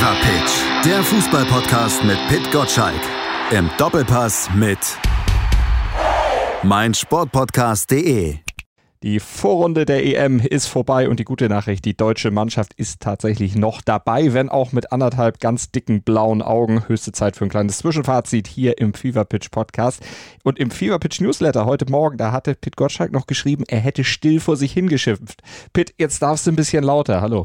Fever Pitch, der Fußballpodcast mit Pit Gottschalk. Im Doppelpass mit meinsportpodcast.de. Die Vorrunde der EM ist vorbei und die gute Nachricht, die deutsche Mannschaft ist tatsächlich noch dabei, wenn auch mit anderthalb ganz dicken blauen Augen. Höchste Zeit für ein kleines Zwischenfazit hier im Fever Pitch Podcast. Und im Fever Pitch Newsletter heute Morgen, da hatte Pit Gottschalk noch geschrieben, er hätte still vor sich hingeschimpft. Pit, jetzt darfst du ein bisschen lauter. Hallo.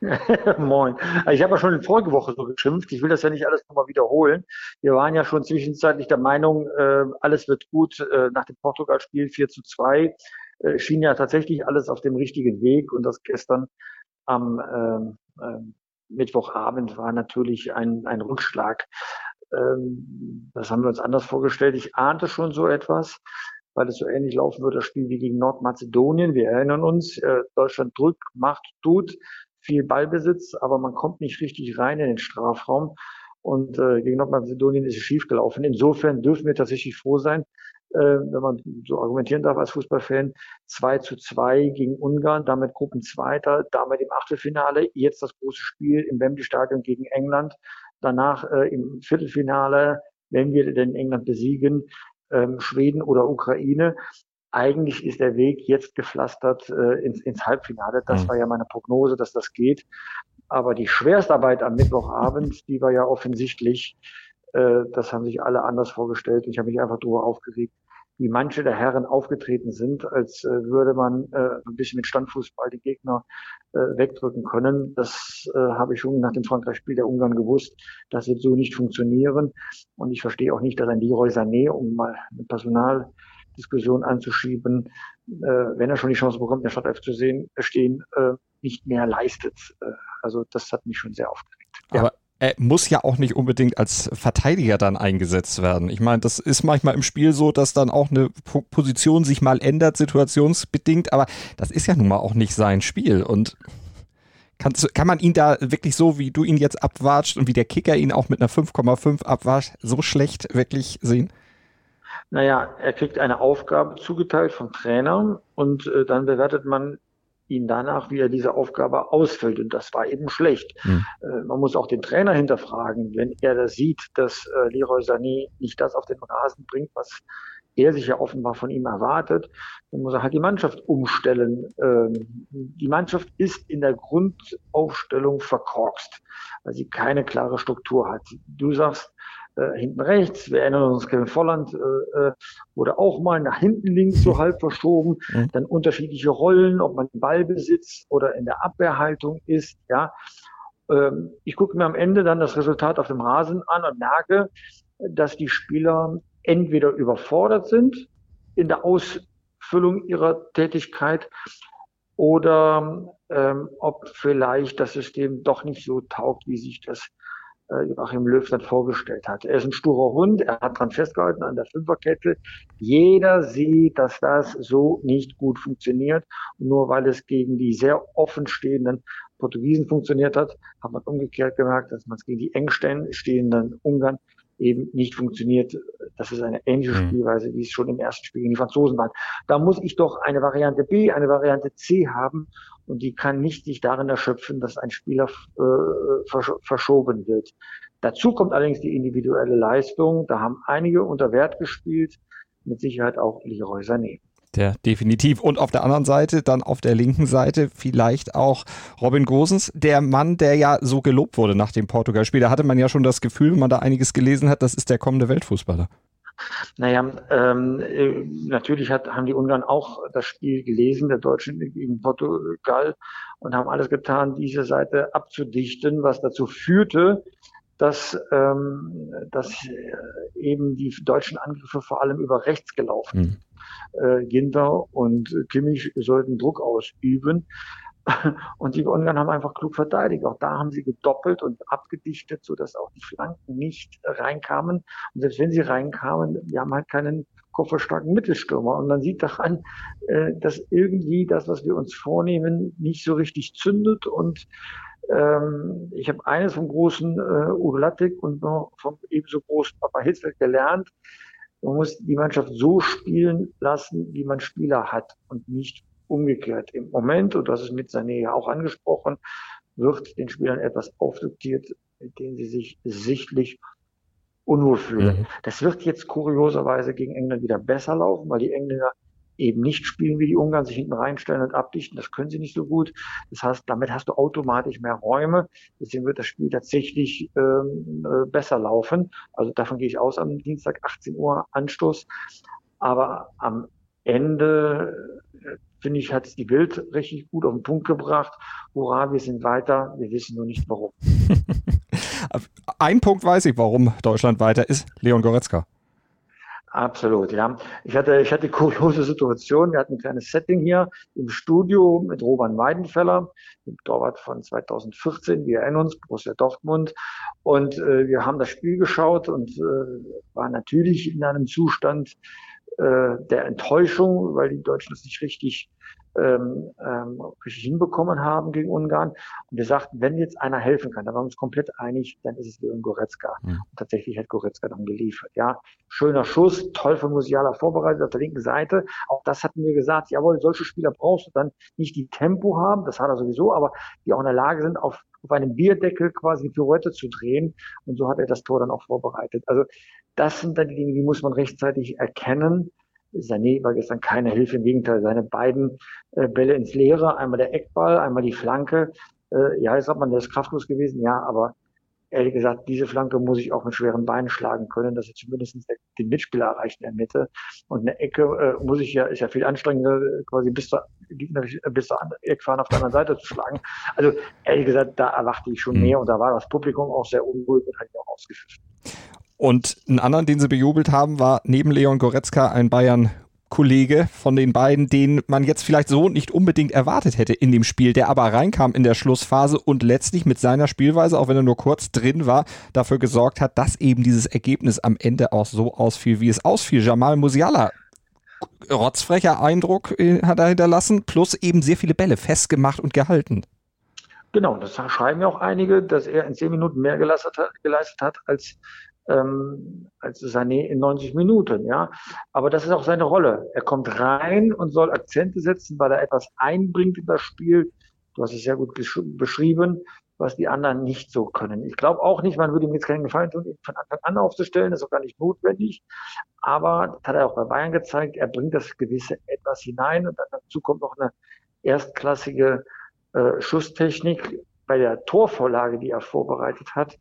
Moin. Ich habe ja schon in vorige Woche so geschimpft. Ich will das ja nicht alles nochmal wiederholen. Wir waren ja schon zwischenzeitlich der Meinung, äh, alles wird gut. Äh, nach dem Portugal-Spiel 4 zu 2 äh, schien ja tatsächlich alles auf dem richtigen Weg und das gestern am ähm, äh, Mittwochabend war natürlich ein, ein Rückschlag. Ähm, das haben wir uns anders vorgestellt. Ich ahnte schon so etwas, weil es so ähnlich laufen wird, das Spiel wie gegen Nordmazedonien. Wir erinnern uns, äh, Deutschland drückt, macht, tut, viel Ballbesitz, aber man kommt nicht richtig rein in den Strafraum. Und äh, gegen Nordmazedonien ist es schiefgelaufen. Insofern dürfen wir tatsächlich froh sein, äh, wenn man so argumentieren darf als Fußballfan, 2 zu 2 gegen Ungarn, damit Gruppenzweiter, damit im Achtelfinale, jetzt das große Spiel im Wembley Stadion gegen England, danach äh, im Viertelfinale, wenn wir denn England besiegen, ähm, Schweden oder Ukraine. Eigentlich ist der Weg jetzt gepflastert äh, ins, ins Halbfinale. Das mhm. war ja meine Prognose, dass das geht. Aber die Schwerstarbeit am Mittwochabend, die war ja offensichtlich, äh, das haben sich alle anders vorgestellt. Ich habe mich einfach darüber aufgeregt, wie manche der Herren aufgetreten sind, als äh, würde man äh, ein bisschen mit Standfußball die Gegner äh, wegdrücken können. Das äh, habe ich schon nach dem Frankreich-Spiel der Ungarn gewusst. Das wird so nicht funktionieren. Und ich verstehe auch nicht, dass ein Leroy Sané, um mal eine Personaldiskussion anzuschieben, äh, wenn er schon die Chance bekommt, in der Startelf zu sehen, stehen, äh, nicht mehr leistet. Äh, also das hat mich schon sehr aufgeregt. Aber er muss ja auch nicht unbedingt als Verteidiger dann eingesetzt werden. Ich meine, das ist manchmal im Spiel so, dass dann auch eine Position sich mal ändert, situationsbedingt, aber das ist ja nun mal auch nicht sein Spiel. Und kannst, kann man ihn da wirklich so, wie du ihn jetzt abwatscht und wie der Kicker ihn auch mit einer 5,5 abwatscht, so schlecht wirklich sehen? Naja, er kriegt eine Aufgabe zugeteilt vom Trainer und äh, dann bewertet man ihn danach, wie er diese Aufgabe ausfüllt. Und das war eben schlecht. Mhm. Äh, man muss auch den Trainer hinterfragen, wenn er das sieht, dass äh, Leroy Sané nicht das auf den Rasen bringt, was er sich ja offenbar von ihm erwartet, dann muss er halt die Mannschaft umstellen. Ähm, die Mannschaft ist in der Grundaufstellung verkorkst, weil sie keine klare Struktur hat. Du sagst, äh, hinten rechts. Wir erinnern uns, Kevin Volland äh, äh, wurde auch mal nach hinten links so halb verschoben. Mhm. Dann unterschiedliche Rollen, ob man im Ballbesitz oder in der Abwehrhaltung ist. Ja, ähm, ich gucke mir am Ende dann das Resultat auf dem Rasen an und merke, dass die Spieler entweder überfordert sind in der Ausfüllung ihrer Tätigkeit oder ähm, ob vielleicht das System doch nicht so taugt, wie sich das äh, Joachim Löw dann vorgestellt hat. Er ist ein sturer Hund, er hat dran festgehalten an der Fünferkette. Jeder sieht, dass das so nicht gut funktioniert. Und nur weil es gegen die sehr offen stehenden Portugiesen funktioniert hat, hat man umgekehrt gemerkt, dass man es gegen die eng stehenden Ungarn eben nicht funktioniert. Das ist eine ähnliche mhm. Spielweise, wie es schon im ersten Spiel gegen die Franzosen war. Da muss ich doch eine Variante B, eine Variante C haben und die kann nicht sich darin erschöpfen, dass ein Spieler äh, versch verschoben wird. Dazu kommt allerdings die individuelle Leistung. Da haben einige unter Wert gespielt, mit Sicherheit auch Leroy Sané. Der definitiv. Und auf der anderen Seite, dann auf der linken Seite, vielleicht auch Robin Gosens, der Mann, der ja so gelobt wurde nach dem Portugal-Spiel. Da hatte man ja schon das Gefühl, wenn man da einiges gelesen hat, das ist der kommende Weltfußballer. Naja, ähm, äh, natürlich hat, haben die Ungarn auch das Spiel gelesen, der Deutschen gegen Portugal, und haben alles getan, diese Seite abzudichten, was dazu führte, dass, ähm, dass äh, eben die deutschen Angriffe vor allem über rechts gelaufen. Mhm. Äh, Ginter und Kimmich sollten Druck ausüben. Und die Ungarn haben einfach klug verteidigt. Auch da haben sie gedoppelt und abgedichtet, so dass auch die Flanken nicht reinkamen. Und selbst wenn sie reinkamen, wir haben halt keinen kofferstarken Mittelstürmer. Und man sieht daran, äh, dass irgendwie das, was wir uns vornehmen, nicht so richtig zündet. Und ähm, ich habe eines vom großen äh, Uwe Lattek und noch vom ebenso großen Papa Hitzel gelernt. Man muss die Mannschaft so spielen lassen, wie man Spieler hat und nicht umgekehrt. Im Moment, und das ist mit Sané ja auch angesprochen, wird den Spielern etwas aufdiktiert, mit denen sie sich sichtlich unwohl fühlen. Mhm. Das wird jetzt kurioserweise gegen England wieder besser laufen, weil die Engländer eben nicht spielen wie die Ungarn, sich hinten reinstellen und abdichten. Das können sie nicht so gut. Das heißt, damit hast du automatisch mehr Räume. Deswegen wird das Spiel tatsächlich ähm, äh, besser laufen. Also davon gehe ich aus am Dienstag 18 Uhr Anstoß. Aber am Ende äh, finde ich, hat es die Bild richtig gut auf den Punkt gebracht. Hurra, wir sind weiter. Wir wissen nur nicht warum. Ein Punkt weiß ich, warum Deutschland weiter ist. Leon Goretzka. Absolut, ja. Ich hatte, ich hatte kuriose Situation. Wir hatten ein kleines Setting hier im Studio mit Roman Weidenfeller, dem Torwart von 2014. Wir erinnern uns, Borussia Dortmund. Und äh, wir haben das Spiel geschaut und äh, waren natürlich in einem Zustand äh, der Enttäuschung, weil die Deutschen es nicht richtig ähm, ähm, hinbekommen haben gegen Ungarn. Und wir sagten, wenn jetzt einer helfen kann, da waren wir uns komplett einig, dann ist es Leon Goretzka. Mhm. Und tatsächlich hat Goretzka dann geliefert. Ja, schöner Schuss, toll von Musiala vorbereitet auf der linken Seite. Auch das hatten wir gesagt, jawohl, solche Spieler brauchst du dann nicht die Tempo haben, das hat er sowieso, aber die auch in der Lage sind, auf, auf einem Bierdeckel quasi die Pirouette zu drehen. Und so hat er das Tor dann auch vorbereitet. Also das sind dann die Dinge, die muss man rechtzeitig erkennen. Sané war gestern keine Hilfe, im Gegenteil, seine beiden äh, Bälle ins Leere, einmal der Eckball, einmal die Flanke. Äh, ja, jetzt hat man, der ist kraftlos gewesen, ja, aber ehrlich gesagt, diese Flanke muss ich auch mit schweren Beinen schlagen können, dass er zumindest den Mitspieler erreicht in der Mitte. Und eine Ecke äh, muss ich ja, ist ja viel anstrengender, quasi bis zur, bis zur Eckfahne auf der anderen Seite zu schlagen. Also ehrlich gesagt, da erwarte ich schon mhm. mehr und da war das Publikum auch sehr unruhig und hat ihn auch ausgepfiffen. Und einen anderen, den sie bejubelt haben, war neben Leon Goretzka ein Bayern Kollege von den beiden, den man jetzt vielleicht so nicht unbedingt erwartet hätte in dem Spiel, der aber reinkam in der Schlussphase und letztlich mit seiner Spielweise, auch wenn er nur kurz drin war, dafür gesorgt hat, dass eben dieses Ergebnis am Ende auch so ausfiel, wie es ausfiel. Jamal Musiala rotzfrecher Eindruck äh, hat er hinterlassen, plus eben sehr viele Bälle festgemacht und gehalten. Genau, das schreiben ja auch einige, dass er in zehn Minuten mehr geleistet hat, geleistet hat als ähm, als Sané in 90 Minuten, ja. Aber das ist auch seine Rolle. Er kommt rein und soll Akzente setzen, weil er etwas einbringt in das Spiel. Du hast es sehr gut beschrieben, was die anderen nicht so können. Ich glaube auch nicht, man würde ihm jetzt keinen Gefallen tun, ihn von Anfang an aufzustellen. Das ist auch gar nicht notwendig. Aber das hat er auch bei Bayern gezeigt. Er bringt das gewisse etwas hinein und dazu kommt noch eine erstklassige äh, Schusstechnik bei der Torvorlage, die er vorbereitet hat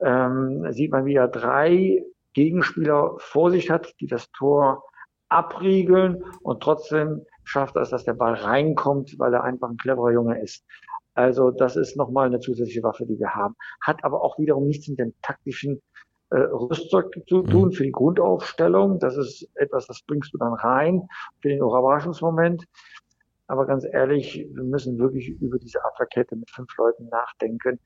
ähm, sieht man, wie er drei Gegenspieler vor sich hat, die das Tor abriegeln und trotzdem schafft er es, dass der Ball reinkommt, weil er einfach ein cleverer Junge ist. Also das ist nochmal eine zusätzliche Waffe, die wir haben. Hat aber auch wiederum nichts mit dem taktischen äh, Rüstzeug zu mhm. tun für die Grundaufstellung. Das ist etwas, das bringst du dann rein für den Überraschungsmoment. Aber ganz ehrlich, wir müssen wirklich über diese Abwehrkette mit fünf Leuten nachdenken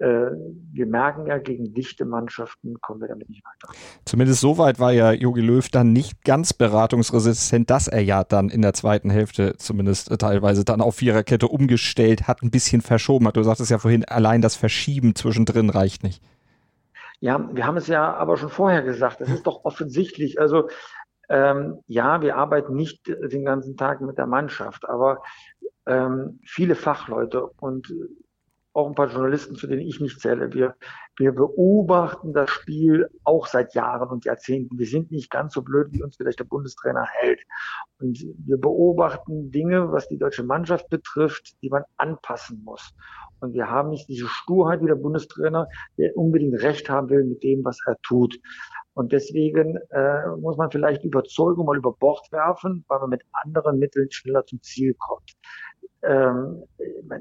wir merken ja, gegen dichte Mannschaften kommen wir damit nicht weiter. Zumindest soweit war ja Jogi Löw dann nicht ganz beratungsresistent, dass er ja dann in der zweiten Hälfte zumindest teilweise dann auf Viererkette umgestellt hat, ein bisschen verschoben hat. Du sagtest ja vorhin, allein das Verschieben zwischendrin reicht nicht. Ja, wir haben es ja aber schon vorher gesagt. Es ist doch offensichtlich. Also ähm, ja, wir arbeiten nicht den ganzen Tag mit der Mannschaft, aber ähm, viele Fachleute und auch ein paar Journalisten, zu denen ich nicht zähle. Wir, wir beobachten das Spiel auch seit Jahren und Jahrzehnten. Wir sind nicht ganz so blöd, wie uns vielleicht der Bundestrainer hält. Und wir beobachten Dinge, was die deutsche Mannschaft betrifft, die man anpassen muss. Und wir haben nicht diese Sturheit wie der Bundestrainer, der unbedingt Recht haben will mit dem, was er tut. Und deswegen äh, muss man vielleicht Überzeugung mal über Bord werfen, weil man mit anderen Mitteln schneller zum Ziel kommt ähm,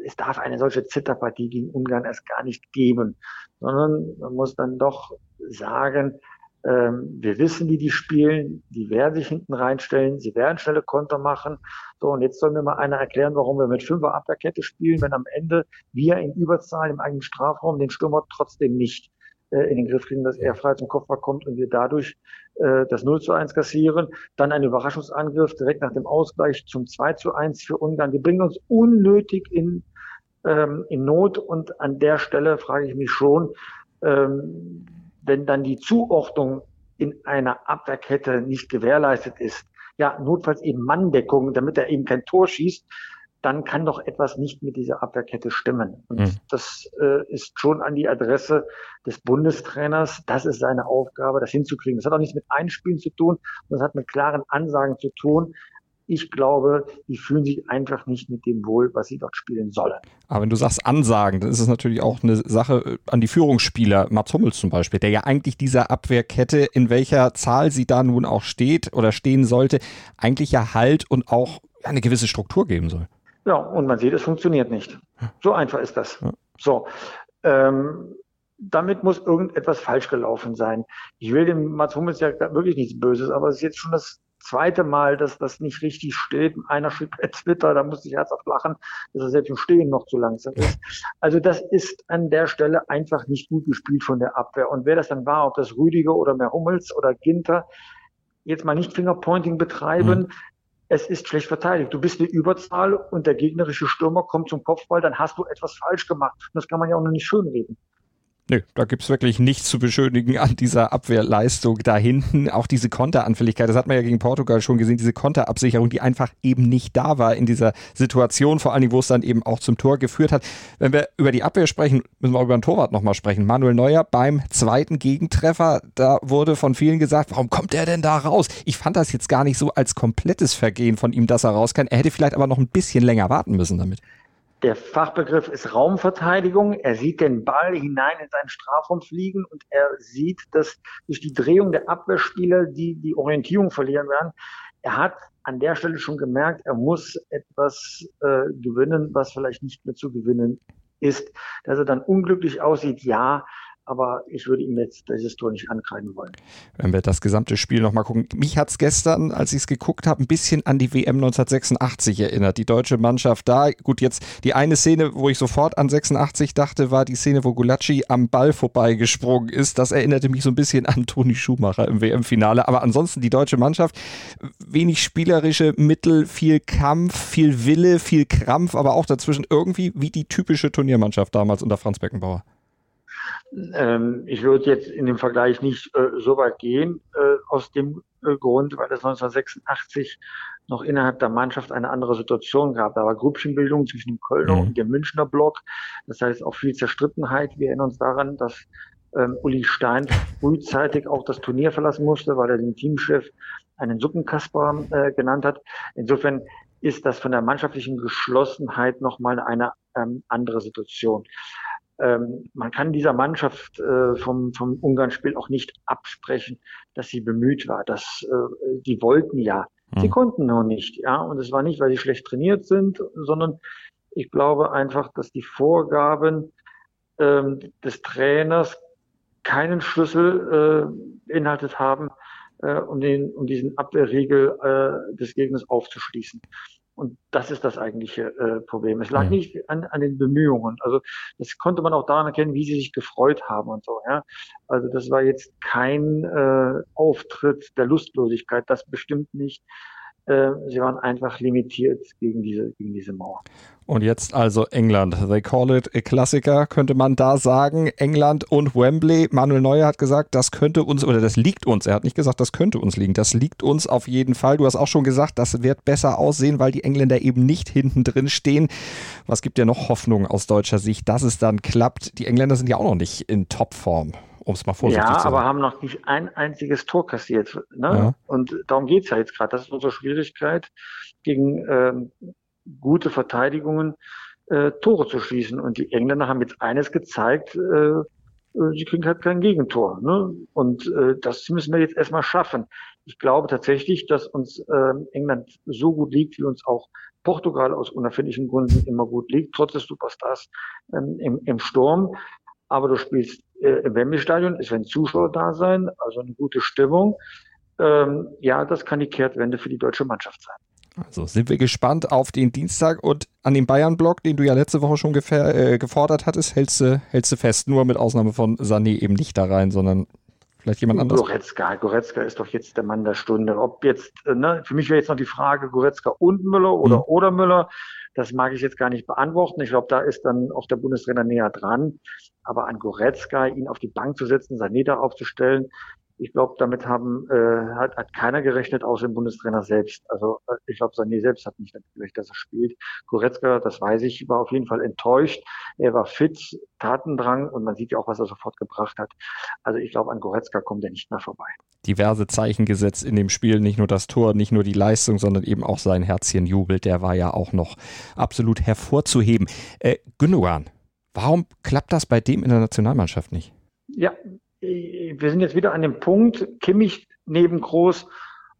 es darf eine solche Zitterpartie gegen Ungarn erst gar nicht geben, sondern man muss dann doch sagen, ähm, wir wissen, wie die spielen, die werden sich hinten reinstellen, sie werden schnelle Konter machen. So, und jetzt soll mir mal einer erklären, warum wir mit Fünfer Abwehrkette spielen, wenn am Ende wir in Überzahl im eigenen Strafraum den Stürmer trotzdem nicht äh, in den Griff kriegen, dass er frei zum Kopfball kommt und wir dadurch äh, das 0 zu 1 kassieren. Dann ein Überraschungsangriff direkt nach dem Ausgleich zum 2 zu 1 für Ungarn. Die bringen uns unnötig in, ähm, in Not und an der Stelle frage ich mich schon, ähm, wenn dann die Zuordnung in einer Abwehrkette nicht gewährleistet ist, ja, notfalls eben Manndeckung, damit er eben kein Tor schießt, dann kann doch etwas nicht mit dieser Abwehrkette stimmen. Und mhm. das äh, ist schon an die Adresse des Bundestrainers. Das ist seine Aufgabe, das hinzukriegen. Das hat auch nichts mit Einspielen zu tun, das hat mit klaren Ansagen zu tun. Ich glaube, die fühlen sich einfach nicht mit dem wohl, was sie dort spielen sollen. Aber wenn du sagst Ansagen, dann ist es natürlich auch eine Sache äh, an die Führungsspieler, Mats Hummels zum Beispiel, der ja eigentlich dieser Abwehrkette, in welcher Zahl sie da nun auch steht oder stehen sollte, eigentlich ja Halt und auch eine gewisse Struktur geben soll. Ja, und man sieht, es funktioniert nicht. So einfach ist das. Ja. So. Ähm, damit muss irgendetwas falsch gelaufen sein. Ich will dem Mats Hummels ja wirklich nichts Böses, aber es ist jetzt schon das zweite Mal, dass das nicht richtig steht. Einer schrieb bei Twitter, da musste ich herzhaft lachen, dass er selbst im Stehen noch zu langsam ist. Also das ist an der Stelle einfach nicht gut gespielt von der Abwehr. Und wer das dann war, ob das Rüdiger oder mehr Hummels oder Ginter, jetzt mal nicht Fingerpointing betreiben. Mhm. Es ist schlecht verteidigt. Du bist eine Überzahl und der gegnerische Stürmer kommt zum Kopfball, dann hast du etwas falsch gemacht. Und das kann man ja auch noch nicht schönreden. Nö, da gibt's wirklich nichts zu beschönigen an dieser Abwehrleistung da hinten. Auch diese Konteranfälligkeit, das hat man ja gegen Portugal schon gesehen, diese Konterabsicherung, die einfach eben nicht da war in dieser Situation, vor allen Dingen, wo es dann eben auch zum Tor geführt hat. Wenn wir über die Abwehr sprechen, müssen wir auch über den Torwart nochmal sprechen. Manuel Neuer beim zweiten Gegentreffer, da wurde von vielen gesagt, warum kommt er denn da raus? Ich fand das jetzt gar nicht so als komplettes Vergehen von ihm, dass er raus kann. Er hätte vielleicht aber noch ein bisschen länger warten müssen damit. Der Fachbegriff ist Raumverteidigung. Er sieht den Ball hinein in seinen Strafraum fliegen und er sieht, dass durch die Drehung der Abwehrspieler die die Orientierung verlieren werden. Er hat an der Stelle schon gemerkt, er muss etwas äh, gewinnen, was vielleicht nicht mehr zu gewinnen ist. Dass er dann unglücklich aussieht, ja, aber ich würde ihm jetzt dieses Tor nicht ankreiden wollen. Wenn wir das gesamte Spiel nochmal gucken. Mich hat es gestern, als ich es geguckt habe, ein bisschen an die WM 1986 erinnert. Die deutsche Mannschaft da. Gut, jetzt die eine Szene, wo ich sofort an 86 dachte, war die Szene, wo Gulacsi am Ball vorbeigesprungen ist. Das erinnerte mich so ein bisschen an Toni Schumacher im WM-Finale. Aber ansonsten die deutsche Mannschaft, wenig spielerische Mittel, viel Kampf, viel Wille, viel Krampf, aber auch dazwischen irgendwie wie die typische Turniermannschaft damals unter Franz Beckenbauer. Ähm, ich würde jetzt in dem Vergleich nicht äh, so weit gehen, äh, aus dem äh, Grund, weil es 1986 noch innerhalb der Mannschaft eine andere Situation gab. Da war Grüppchenbildung zwischen dem Kölner mhm. und dem Münchner Block. Das heißt auch viel Zerstrittenheit. Wir erinnern uns daran, dass ähm, Uli Stein frühzeitig auch das Turnier verlassen musste, weil er den Teamchef einen Suppenkasper äh, genannt hat. Insofern ist das von der mannschaftlichen Geschlossenheit nochmal eine ähm, andere Situation ähm, man kann dieser Mannschaft äh, vom, vom Ungarn-Spiel auch nicht absprechen, dass sie bemüht war. Dass, äh, die wollten ja. Mhm. Sie konnten noch nicht, ja. Und es war nicht, weil sie schlecht trainiert sind, sondern ich glaube einfach, dass die Vorgaben ähm, des Trainers keinen Schlüssel äh, beinhaltet haben, äh, um, den, um diesen Abwehrriegel äh, des Gegners aufzuschließen. Und das ist das eigentliche äh, Problem. Es lag mhm. nicht an, an den Bemühungen. Also das konnte man auch daran erkennen, wie sie sich gefreut haben und so. Ja? Also das war jetzt kein äh, Auftritt der Lustlosigkeit, das bestimmt nicht. Äh, sie waren einfach limitiert gegen diese, gegen diese Mauer. Und jetzt also England. They call it a Klassiker, könnte man da sagen. England und Wembley. Manuel Neuer hat gesagt, das könnte uns, oder das liegt uns. Er hat nicht gesagt, das könnte uns liegen. Das liegt uns auf jeden Fall. Du hast auch schon gesagt, das wird besser aussehen, weil die Engländer eben nicht hinten drin stehen. Was gibt dir noch Hoffnung aus deutscher Sicht, dass es dann klappt? Die Engländer sind ja auch noch nicht in Topform um es mal vorsichtig ja, zu sagen. Ja, aber haben noch nicht ein einziges Tor kassiert. Ne? Ja. Und darum geht's ja jetzt gerade. Das ist unsere Schwierigkeit, gegen ähm, gute Verteidigungen äh, Tore zu schießen. Und die Engländer haben jetzt eines gezeigt, äh, äh sie kriegen halt kein Gegentor. Ne? Und äh, das müssen wir jetzt erstmal schaffen. Ich glaube tatsächlich, dass uns äh, England so gut liegt, wie uns auch Portugal aus unerfindlichen Gründen immer gut liegt, trotz des Superstars ähm, im, im Sturm. Aber du spielst äh, im Wembley-Stadion, es werden Zuschauer da sein, also eine gute Stimmung. Ähm, ja, das kann die Kehrtwende für die deutsche Mannschaft sein. Also sind wir gespannt auf den Dienstag und an den Bayern-Block, den du ja letzte Woche schon äh, gefordert hattest, hältst du, hältst du fest, nur mit Ausnahme von Sané eben nicht da rein, sondern vielleicht jemand anderes. Goretzka, Goretzka ist doch jetzt der Mann der Stunde. Ob jetzt, äh, ne, für mich wäre jetzt noch die Frage, Goretzka und Müller oder mhm. oder Müller. Das mag ich jetzt gar nicht beantworten. Ich glaube, da ist dann auch der Bundestrainer näher dran. Aber an Goretzka, ihn auf die Bank zu setzen, Sané da aufzustellen, Ich glaube, damit haben, äh, hat, hat keiner gerechnet, außer dem Bundestrainer selbst. Also äh, ich glaube, Sané selbst hat nicht gerechnet, dass er spielt. Goretzka, das weiß ich, war auf jeden Fall enttäuscht. Er war fit, Tatendrang und man sieht ja auch, was er sofort gebracht hat. Also ich glaube, an Goretzka kommt er nicht mehr vorbei. Diverse Zeichen gesetzt in dem Spiel, nicht nur das Tor, nicht nur die Leistung, sondern eben auch sein Herzchenjubel, der war ja auch noch absolut hervorzuheben. Äh, Gündogan, warum klappt das bei dem in der Nationalmannschaft nicht? Ja, wir sind jetzt wieder an dem Punkt, Kimmich neben Groß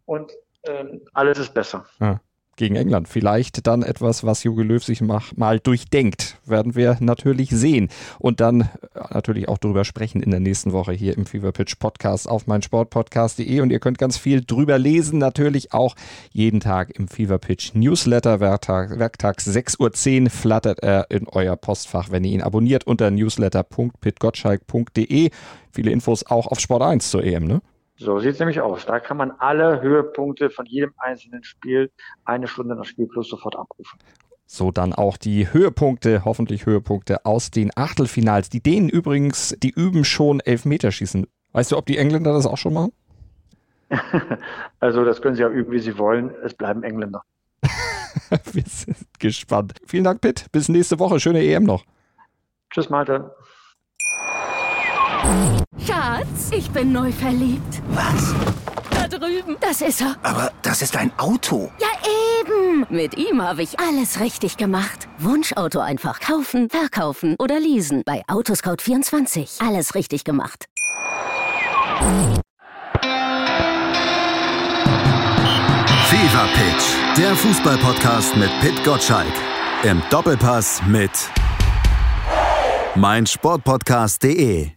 und äh, alles ist besser. Ja gegen England. Vielleicht dann etwas, was Jogi Löw sich mal durchdenkt, werden wir natürlich sehen. Und dann äh, natürlich auch drüber sprechen in der nächsten Woche hier im Fever Pitch Podcast auf meinsportpodcast.de. Und ihr könnt ganz viel drüber lesen, natürlich auch jeden Tag im Fever Pitch Newsletter. Werktag, werktags 6.10 Uhr flattert er in euer Postfach, wenn ihr ihn abonniert unter newsletter.pitgottschalk.de. Viele Infos auch auf Sport 1 zur EM, ne? So sieht es nämlich aus. Da kann man alle Höhepunkte von jedem einzelnen Spiel eine Stunde nach Spielplus sofort abrufen. So dann auch die Höhepunkte, hoffentlich Höhepunkte aus den Achtelfinals. Die Dänen übrigens, die üben schon Elfmeterschießen. Weißt du, ob die Engländer das auch schon machen? also das können sie ja üben, wie sie wollen. Es bleiben Engländer. Wir sind gespannt. Vielen Dank, Pitt. Bis nächste Woche. Schöne EM noch. Tschüss, Malte. Schatz, ich bin neu verliebt. Was? Da drüben. Das ist er. Aber das ist ein Auto. Ja, eben. Mit ihm habe ich alles richtig gemacht. Wunschauto einfach kaufen, verkaufen oder leasen. Bei Autoscout24. Alles richtig gemacht. Fever Pitch. Der Fußballpodcast mit Pit Gottschalk. Im Doppelpass mit meinsportpodcast.de.